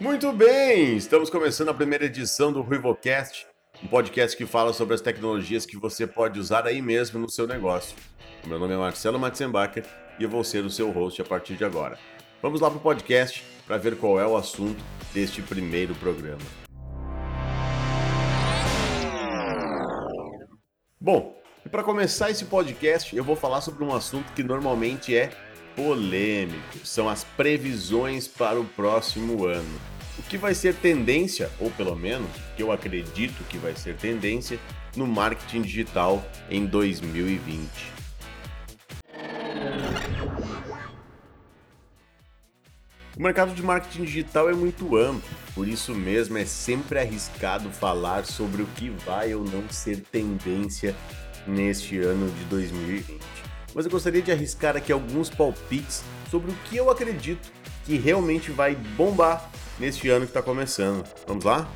Muito bem, estamos começando a primeira edição do RuivoCast, um podcast que fala sobre as tecnologias que você pode usar aí mesmo no seu negócio. O meu nome é Marcelo Matzenbacher e eu vou ser o seu host a partir de agora. Vamos lá para o podcast para ver qual é o assunto deste primeiro programa. Bom, e para começar esse podcast, eu vou falar sobre um assunto que normalmente é polêmico. São as previsões para o próximo ano. O que vai ser tendência, ou pelo menos que eu acredito que vai ser tendência, no marketing digital em 2020. O mercado de marketing digital é muito amplo, por isso mesmo é sempre arriscado falar sobre o que vai ou não ser tendência neste ano de 2020. Mas eu gostaria de arriscar aqui alguns palpites sobre o que eu acredito que realmente vai bombar neste ano que está começando. Vamos lá?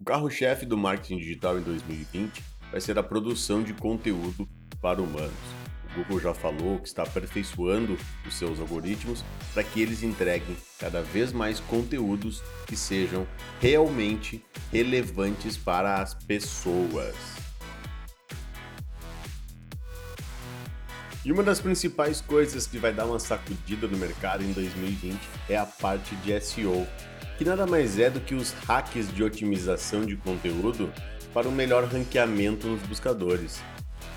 O carro-chefe do marketing digital em 2020 vai ser a produção de conteúdo para humanos. O Google já falou que está aperfeiçoando os seus algoritmos para que eles entreguem cada vez mais conteúdos que sejam realmente relevantes para as pessoas. E uma das principais coisas que vai dar uma sacudida no mercado em 2020 é a parte de SEO, que nada mais é do que os hacks de otimização de conteúdo para um melhor ranqueamento nos buscadores.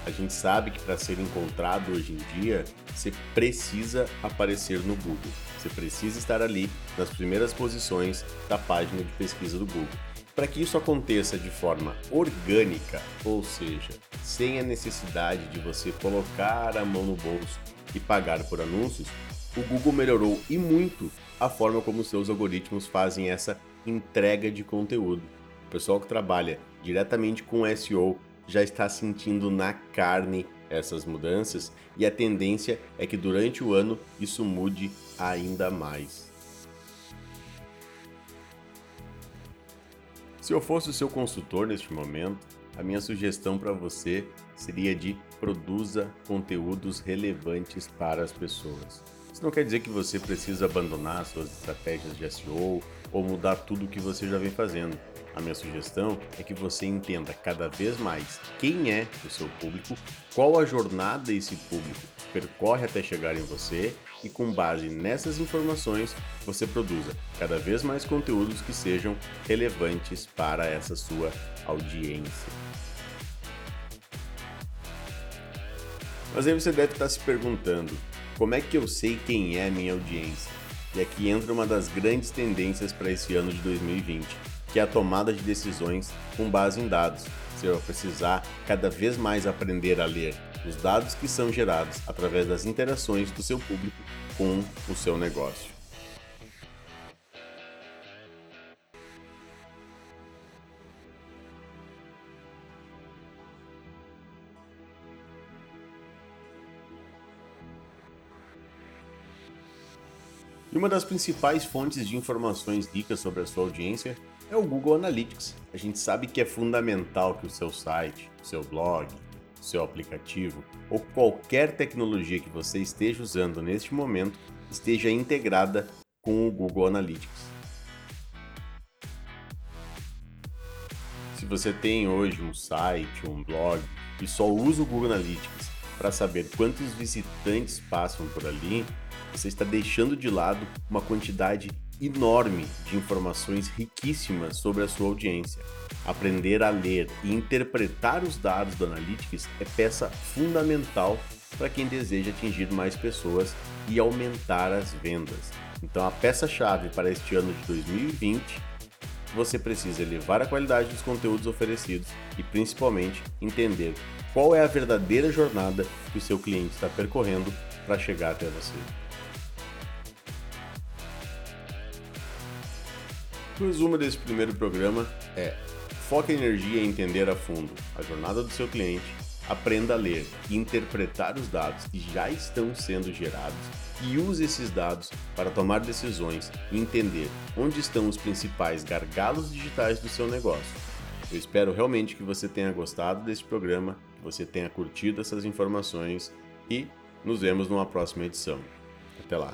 A gente sabe que para ser encontrado hoje em dia, você precisa aparecer no Google. Você precisa estar ali nas primeiras posições da página de pesquisa do Google. Para que isso aconteça de forma orgânica, ou seja, sem a necessidade de você colocar a mão no bolso e pagar por anúncios, o Google melhorou e muito a forma como seus algoritmos fazem essa entrega de conteúdo. O pessoal que trabalha diretamente com SEO já está sentindo na carne essas mudanças e a tendência é que durante o ano isso mude ainda mais. Se eu fosse o seu consultor neste momento, a minha sugestão para você seria de produza conteúdos relevantes para as pessoas. Isso não quer dizer que você precisa abandonar suas estratégias de SEO ou mudar tudo o que você já vem fazendo. A minha sugestão é que você entenda cada vez mais quem é o seu público, qual a jornada esse público percorre até chegar em você e com base nessas informações você produza cada vez mais conteúdos que sejam relevantes para essa sua audiência. Mas aí você deve estar se perguntando: como é que eu sei quem é a minha audiência? E aqui entra uma das grandes tendências para esse ano de 2020 que é a tomada de decisões com base em dados. Você vai precisar cada vez mais aprender a ler os dados que são gerados através das interações do seu público com o seu negócio. E uma das principais fontes de informações ricas sobre a sua audiência é o Google Analytics. A gente sabe que é fundamental que o seu site, o seu blog, o seu aplicativo ou qualquer tecnologia que você esteja usando neste momento esteja integrada com o Google Analytics. Se você tem hoje um site, um blog e só usa o Google Analytics para saber quantos visitantes passam por ali, você está deixando de lado uma quantidade enorme de informações riquíssimas sobre a sua audiência. Aprender a ler e interpretar os dados do Analytics é peça fundamental para quem deseja atingir mais pessoas e aumentar as vendas. Então, a peça-chave para este ano de 2020 você precisa elevar a qualidade dos conteúdos oferecidos e, principalmente, entender qual é a verdadeira jornada que o seu cliente está percorrendo para chegar até você. Resumo desse primeiro programa é: foque a energia em entender a fundo a jornada do seu cliente, aprenda a ler e interpretar os dados que já estão sendo gerados e use esses dados para tomar decisões e entender onde estão os principais gargalos digitais do seu negócio. Eu espero realmente que você tenha gostado desse programa, que você tenha curtido essas informações e nos vemos numa próxima edição. Até lá.